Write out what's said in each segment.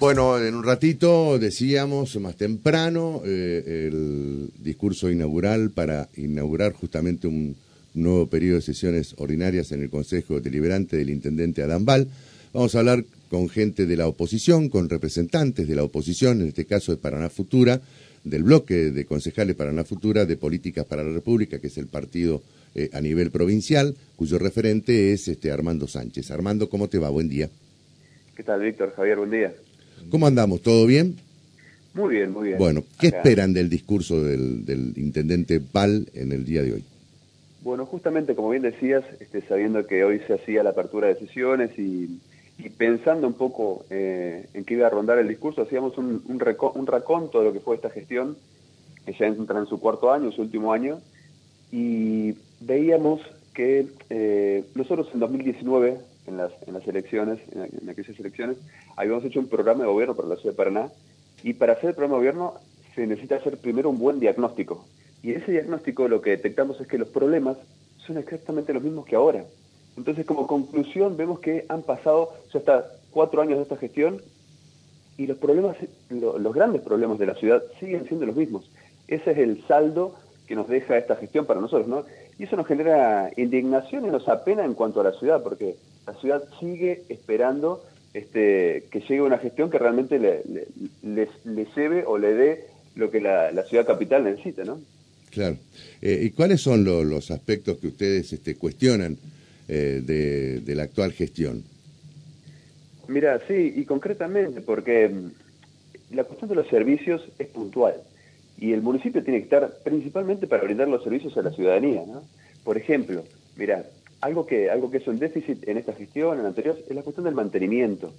Bueno, en un ratito decíamos más temprano eh, el discurso inaugural para inaugurar justamente un nuevo periodo de sesiones ordinarias en el Consejo Deliberante del Intendente Adán. Vamos a hablar con gente de la oposición, con representantes de la oposición, en este caso de Paraná Futura, del bloque de concejales Paraná Futura de Políticas para la República, que es el partido eh, a nivel provincial, cuyo referente es este Armando Sánchez. Armando, ¿cómo te va? Buen día. ¿Qué tal, Víctor? Javier, buen día. ¿Cómo andamos? ¿Todo bien? Muy bien, muy bien. Bueno, ¿qué esperan del discurso del, intendente Val en el día de hoy? Bueno, justamente como bien decías, este, sabiendo que hoy se hacía la apertura de sesiones y, pensando un poco eh, en qué iba a rondar el discurso, hacíamos un, un, raconto de lo que fue esta gestión, que ya entra en su cuarto año, su último año, y veíamos que eh, nosotros en 2019 en las, elecciones, en, aquellas elecciones, habíamos hecho un programa de gobierno para la ciudad de Paraná y para hacer el programa de gobierno se necesita hacer primero un buen diagnóstico. Y ese diagnóstico lo que detectamos es que los problemas son exactamente los mismos que ahora. Entonces, como conclusión, vemos que han pasado ya hasta cuatro años de esta gestión y los problemas, los grandes problemas de la ciudad siguen siendo los mismos. Ese es el saldo que nos deja esta gestión para nosotros, ¿no? Y eso nos genera indignación y nos apena en cuanto a la ciudad, porque la ciudad sigue esperando este, que llegue una gestión que realmente le, le, le, lleve o le dé lo que la, ciudad capital necesita, ¿no? Claro. Eh, ¿Y cuáles son los aspectos que ustedes este, cuestionan eh, de, de, la actual gestión? Mira, sí, y concretamente, porque mm, la cuestión de los servicios es puntual y el municipio tiene que estar principalmente para brindar los servicios a la ciudadanía, ¿no? Por ejemplo, mira, algo que, algo que es un déficit en esta gestión, en la anterior, es la cuestión del mantenimiento.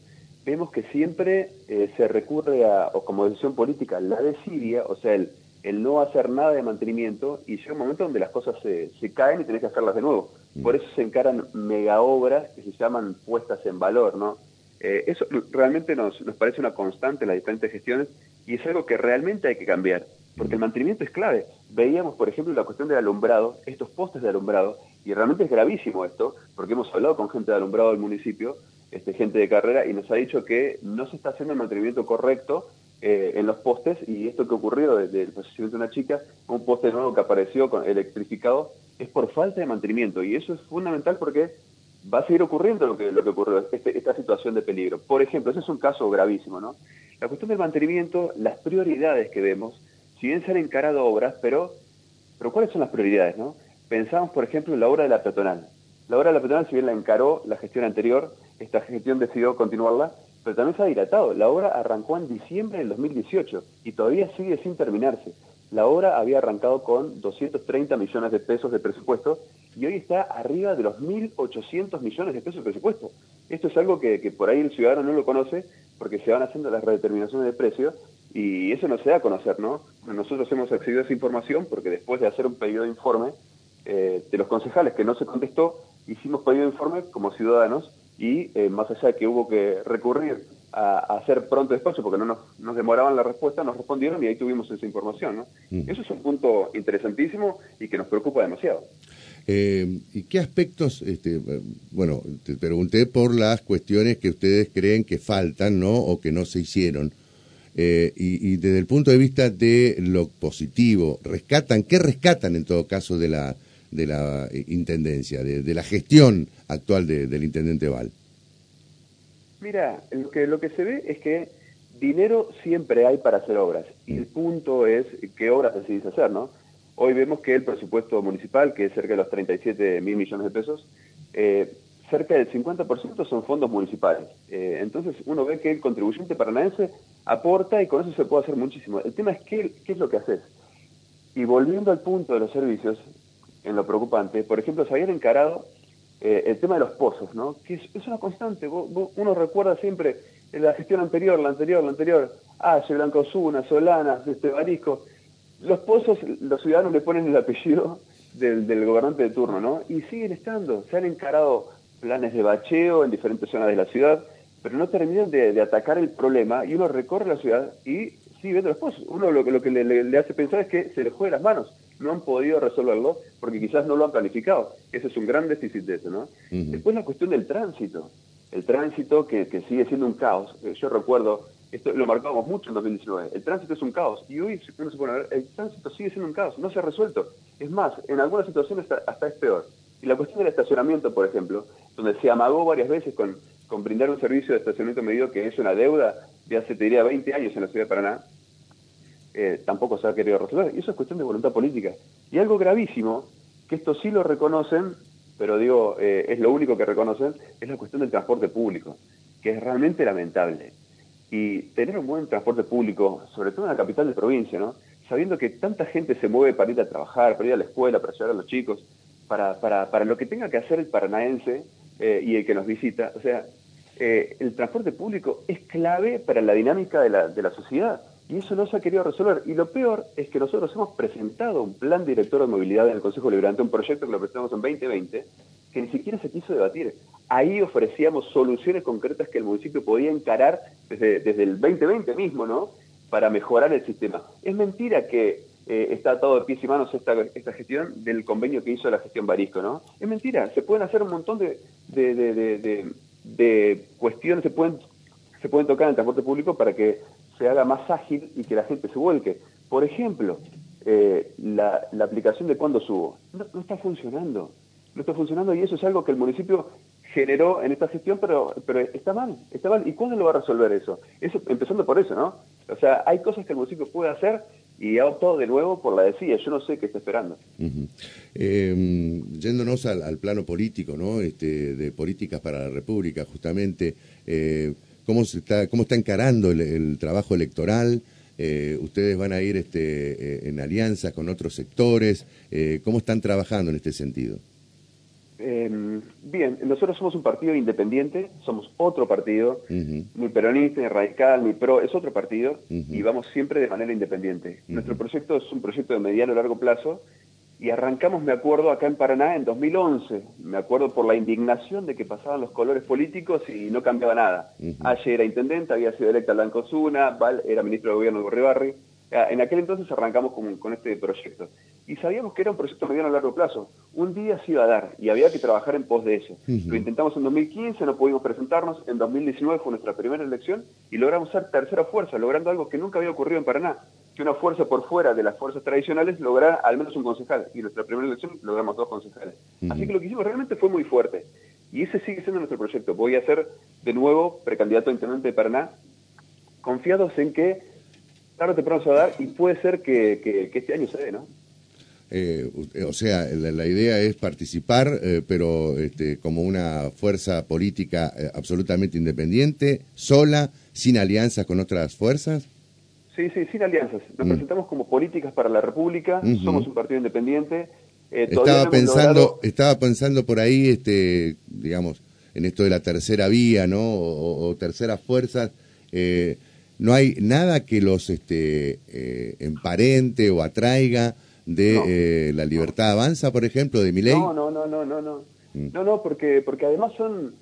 Vemos que siempre eh, se recurre a, o como decisión política, la desidia, o sea, el, el no hacer nada de mantenimiento, y llega un momento donde las cosas se, se caen y tenés que hacerlas de nuevo. Mm. Por eso se encaran mega obras que se llaman puestas en valor, ¿no? Eh, eso realmente nos, nos parece una constante en las diferentes gestiones y es algo que realmente hay que cambiar, porque el mantenimiento es clave. Veíamos, por ejemplo, la cuestión del alumbrado, estos postes de alumbrado, y realmente es gravísimo esto, porque hemos hablado con gente de alumbrado del municipio, este, gente de carrera, y nos ha dicho que no se está haciendo el mantenimiento correcto eh, en los postes, y esto que ocurrió desde el fallecimiento de una chica, un poste nuevo que apareció electrificado, es por falta de mantenimiento, y eso es fundamental porque va a seguir ocurriendo lo que, lo que ocurrió, este, esta situación de peligro. Por ejemplo, ese es un caso gravísimo, ¿no? La cuestión del mantenimiento, las prioridades que vemos, si bien se han encarado obras, pero, pero ¿cuáles son las prioridades, no? Pensamos, por ejemplo, en la obra de la peatonal. La obra de la peatonal, si bien la encaró la gestión anterior, esta gestión decidió continuarla, pero también se ha dilatado. La obra arrancó en diciembre del 2018 y todavía sigue sin terminarse. La obra había arrancado con 230 millones de pesos de presupuesto y hoy está arriba de los 1.800 millones de pesos de presupuesto. Esto es algo que, que, por ahí el ciudadano no lo conoce porque se van haciendo las redeterminaciones de precios y eso no se da a conocer, ¿no? Nosotros hemos accedido a esa información porque después de hacer un pedido de informe, eh, de los concejales que no se contestó, hicimos pedido de informe como ciudadanos y eh, más allá de que hubo que recurrir a, hacer pronto despacho porque no nos, demoraban la respuesta, nos respondieron y ahí tuvimos esa información. ¿no? Mm. Eso es un punto interesantísimo y que nos preocupa demasiado. Eh, ¿Y qué aspectos, este, bueno, te pregunté por las cuestiones que ustedes creen que faltan, ¿no? O que no se hicieron. y, desde el punto de vista de lo positivo, rescatan, ¿qué rescatan en todo caso de la, de la intendencia, de, la gestión actual del intendente Val? Mira, lo que, lo que se ve es que dinero siempre hay para hacer obras y el punto es qué obras decidís hacer, ¿no? Hoy vemos que el presupuesto municipal, que es cerca de los 37 mil millones de pesos, eh, cerca del 50% son fondos municipales. Eh, entonces uno ve que el contribuyente paranaense aporta y con eso se puede hacer muchísimo. El tema es qué, qué es lo que haces. Y volviendo al punto de los servicios, en lo preocupante. Por ejemplo, se habían encarado eh, el tema de los pozos, ¿no? Que es, una constante. uno recuerda siempre en la gestión anterior, la anterior, la anterior, Ah, Blanco Zuna, Solana, este Barisco. Los pozos, los ciudadanos le ponen el apellido del, del gobernante de turno, ¿no? Y siguen estando. Se han encarado planes de bacheo en diferentes zonas de la ciudad, pero no terminan de, atacar el problema y uno recorre la ciudad y sigue viendo los pozos. Uno lo, lo que le, le, hace pensar es que se le juega las manos no han podido resolverlo porque quizás no lo han planificado. Ese es un gran déficit de eso, ¿no? Después la cuestión del tránsito. El tránsito que, sigue siendo un caos. Eh, yo recuerdo esto lo marcábamos mucho en 2019, el tránsito es un caos. Y hoy, si uno se pone a ver, el tránsito sigue siendo un caos, no se ha resuelto. Es más, en algunas situaciones hasta, es peor. Y la cuestión del estacionamiento, por ejemplo, donde se amagó varias veces con, con brindar un servicio de estacionamiento medido que es una deuda de hace, te diría, 20 años en la ciudad de Paraná, eh, tampoco se ha querido resolver. Y eso es cuestión de voluntad política. Y algo gravísimo, que esto sí lo reconocen, pero digo, eh, es lo único que reconocen, es la cuestión del transporte público, que es realmente lamentable. Y tener un buen transporte público, sobre todo en la capital de provincia, ¿no? sabiendo que tanta gente se mueve para ir a trabajar, para ir a la escuela, para llevar a los chicos, para, para, para lo que tenga que hacer el paranaense eh, y el que nos visita. O sea, el transporte público es clave para la dinámica de la, de la sociedad y eso no se ha querido resolver. Y lo peor es que nosotros hemos presentado un plan director de movilidad en el Consejo Liberante, un proyecto que lo presentamos en 2020, que ni siquiera se quiso debatir. Ahí ofrecíamos soluciones concretas que el municipio podía encarar desde, desde el 2020 mismo, ¿no? Para mejorar el sistema. Es mentira que eh, está atado de pies y manos esta, esta gestión del convenio que hizo la gestión Barisco, ¿no? Es mentira. Se pueden hacer un montón de, de, de, de cuestiones, se pueden, se pueden tocar en el transporte público para que se haga más ágil y que la gente se vuelque. Por ejemplo, eh, la, aplicación de cuándo subo. No, está funcionando. No está funcionando y eso es algo que el municipio generó en esta gestión, pero, pero está mal, está mal. ¿Y cuándo lo va a resolver eso? Empezando por eso, ¿no? O sea, hay cosas que el municipio puede hacer y ha optado de nuevo por la decía. Yo no sé qué está esperando. Eh, yéndonos al, plano político, ¿no? Este, de políticas para la República, justamente. Eh, cómo, se está, cómo está encarando el, trabajo electoral. Eh, ustedes van a ir este, eh, en alianza con otros sectores. Eh, ¿Cómo están trabajando en este sentido? Em, bien, nosotros somos un partido independiente, somos otro partido, ni peronista, ni radical, ni pro, es otro partido y vamos siempre de manera independiente. Nuestro proyecto es un proyecto de mediano a largo plazo y arrancamos, me acuerdo, acá en Paraná en 2011. Me acuerdo por la indignación de que pasaban los colores políticos y no cambiaba nada. Ayer era intendente, había sido electa Blanco Zuna, Val era ministro de gobierno de Gorribarri. Ah, en aquel entonces arrancamos con, este proyecto. Y sabíamos que era un proyecto mediano a largo plazo. Un día se iba a dar y había que trabajar en pos de eso. Lo intentamos en 2015, no pudimos presentarnos. En 2019 fue nuestra primera elección y logramos ser tercera fuerza, logrando algo que nunca había ocurrido en Paraná que una fuerza por fuera de las fuerzas tradicionales lograra al menos un concejal. Y nuestra primera elección logramos dos concejales. Así que lo que hicimos realmente fue muy fuerte. Y ese sigue siendo nuestro proyecto. Voy a ser de nuevo precandidato a intendente de Paraná, confiados en que tarde o temprano se va a dar y puede ser que, este año se dé, ¿no? Eh, o sea, la, idea es participar, eh, pero este, como una fuerza política eh, absolutamente independiente, sola, sin alianzas con otras fuerzas. Sí, sí, sin alianzas. Nos mm. presentamos como políticas para la República, somos un partido independiente. Eh, estaba pensando, estaba pensando por ahí, este, digamos, en esto de la tercera vía, ¿no? O, terceras fuerzas. Eh, no hay nada que los este, eh, emparente o atraiga de la libertad avanza, por ejemplo, de mi ley. No, no, no, no, no, no. Mm. No, no, porque, porque además son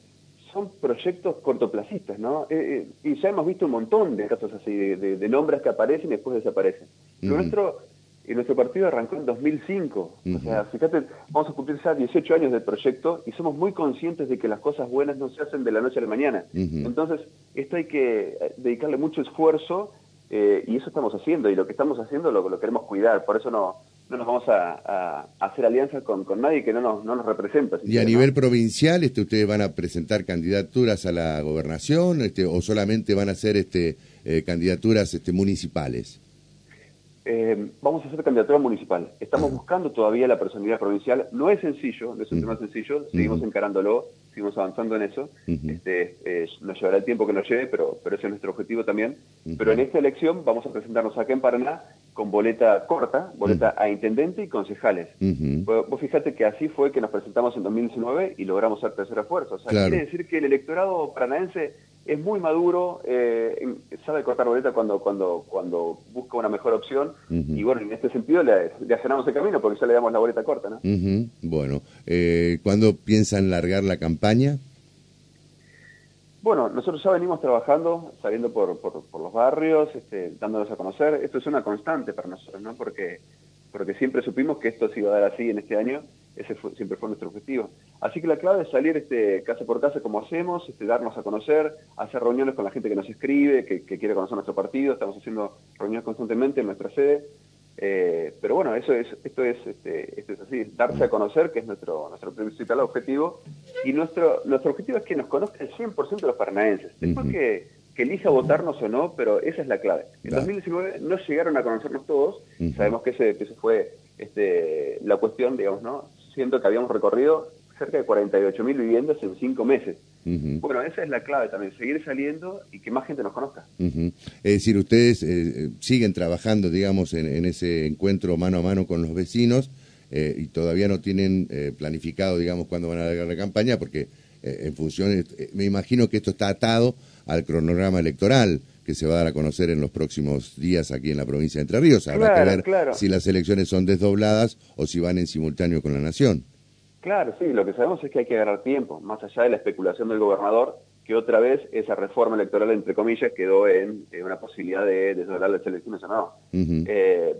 son proyectos cortoplacistas, ¿no? Eh, eh, y ya hemos visto un montón de casos así, de, nombres que aparecen y después desaparecen. nuestro, y nuestro partido arrancó en 2005. O sea, fíjate, vamos a cumplir ya 18 años del proyecto y somos muy conscientes de que las cosas buenas no se hacen de la noche a la mañana. Entonces, esto hay que eh, dedicarle mucho esfuerzo y eso estamos haciendo. Y lo que estamos haciendo lo, lo queremos cuidar. Por eso no no nos vamos a, hacer alianzas con, nadie que no nos, no nos representa. ¿Y a nivel provincial este, ustedes van a presentar candidaturas a la gobernación este, o solamente van a hacer este, eh, candidaturas este, municipales? Eh, vamos a hacer candidatura municipal. Estamos buscando todavía la personalidad provincial. No es sencillo, no es un tema sencillo, seguimos encarándolo, seguimos avanzando en eso. este, eh, nos llevará el tiempo que nos lleve, pero, pero ese es nuestro objetivo también. Pero en esta elección vamos a presentarnos acá en Paraná con boleta corta, boleta a intendente y concejales. Vos, fíjate que así fue que nos presentamos en 2019 y logramos ser tercera fuerza. O sea, quiere decir que el electorado paranaense es muy maduro, eh, sabe cortar boleta cuando, cuando, cuando busca una mejor opción y bueno, en este sentido le, le el camino porque ya le damos la boleta corta, ¿no? Bueno, eh, ¿cuándo piensan largar la campaña? Bueno, nosotros ya venimos trabajando, saliendo por, por, los barrios, este, dándonos a conocer. Esto es una constante para nosotros, ¿no? Porque, siempre supimos que esto se iba a dar así en este año ese siempre fue nuestro objetivo. Así que la clave es salir este, casa por casa como hacemos, este, darnos a conocer, hacer reuniones con la gente que nos escribe, que, quiere conocer nuestro partido, estamos haciendo reuniones constantemente en nuestra sede. Eh, pero bueno, eso es, esto es, este, esto es así, darse a conocer, que es nuestro, nuestro principal objetivo, y nuestro, nuestro objetivo es que nos conozca el 100% de los paranaenses. Después que, que, elija votarnos o no, pero esa es la clave. En 2019 no llegaron a conocernos todos, sabemos que ese, que ese fue este, la cuestión, digamos, ¿no? Siento que habíamos recorrido cerca de 48 mil viviendas en cinco meses. Bueno, esa es la clave también, seguir saliendo y que más gente nos conozca. Es decir, ustedes eh, siguen trabajando, digamos, en, ese encuentro mano a mano con los vecinos eh, y todavía no tienen eh, planificado, digamos, cuándo van a largar la campaña, porque en función, me imagino que esto está atado al cronograma electoral que se va a dar a conocer en los próximos días aquí en la provincia de Entre Ríos. Habrá que ver si las elecciones son desdobladas o si van en simultáneo con la nación. Claro, sí, lo que sabemos es que hay que ganar tiempo, más allá de la especulación del gobernador, que otra vez esa reforma electoral, entre comillas, quedó en, una posibilidad de desdoblar las elecciones o no. Eh,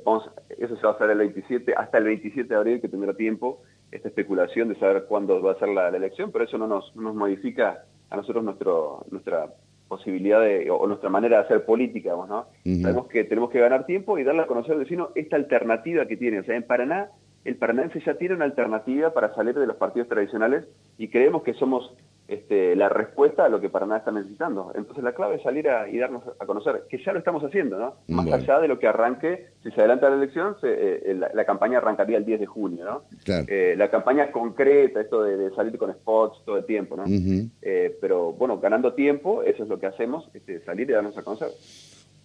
eso se va a hacer el 27, hasta el 27 de abril, que tendrá tiempo esta especulación de saber cuándo va a ser la, elección, pero eso no nos, modifica a nosotros nuestro, nuestra posibilidad de, o nuestra manera de hacer política, ¿no? Sabemos que tenemos que ganar tiempo y darle a conocer al vecino esta alternativa que tiene. O sea, en Paraná el paranaense ya tiene una alternativa para salir de los partidos tradicionales y creemos que somos este, la respuesta a lo que Paraná está necesitando. Entonces la clave es salir y darnos a conocer, que ya lo estamos haciendo, ¿no? Más allá de lo que arranque, si se adelanta la elección, eh, la, campaña arrancaría el 10 de junio, ¿no? Eh, la campaña concreta, esto de, salir con spots todo el tiempo, ¿no? Eh, pero bueno, ganando tiempo, eso es lo que hacemos, este, salir y darnos a conocer.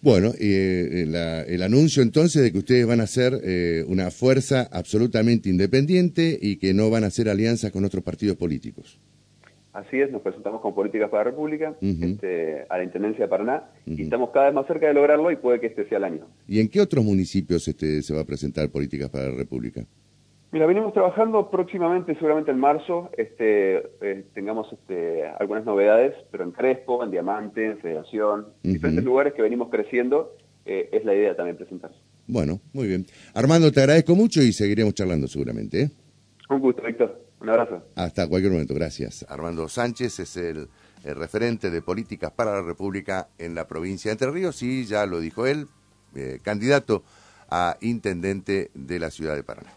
Bueno, eh, el anuncio entonces de que ustedes van a ser eh, una fuerza absolutamente independiente y que no van a hacer alianzas con otros partidos políticos. Así es, nos presentamos con Políticas para la República este, a la Intendencia de Paraná y estamos cada vez más cerca de lograrlo y puede que este sea el año. ¿Y en qué otros municipios este, se va a presentar Políticas para la República? Mira, venimos trabajando próximamente, seguramente en marzo, este, eh, tengamos este, algunas novedades, pero en Crespo, en Diamante, en Federación, diferentes lugares que venimos creciendo, eh, es la idea también presentar. Bueno, muy bien. Armando, te agradezco mucho y seguiremos charlando seguramente. ¿eh? Un gusto, Víctor. Un abrazo. Hasta cualquier momento, gracias. Armando Sánchez es el, referente de políticas para la República en la provincia de Entre Ríos y ya lo dijo él, candidato a intendente de la ciudad de Paraná.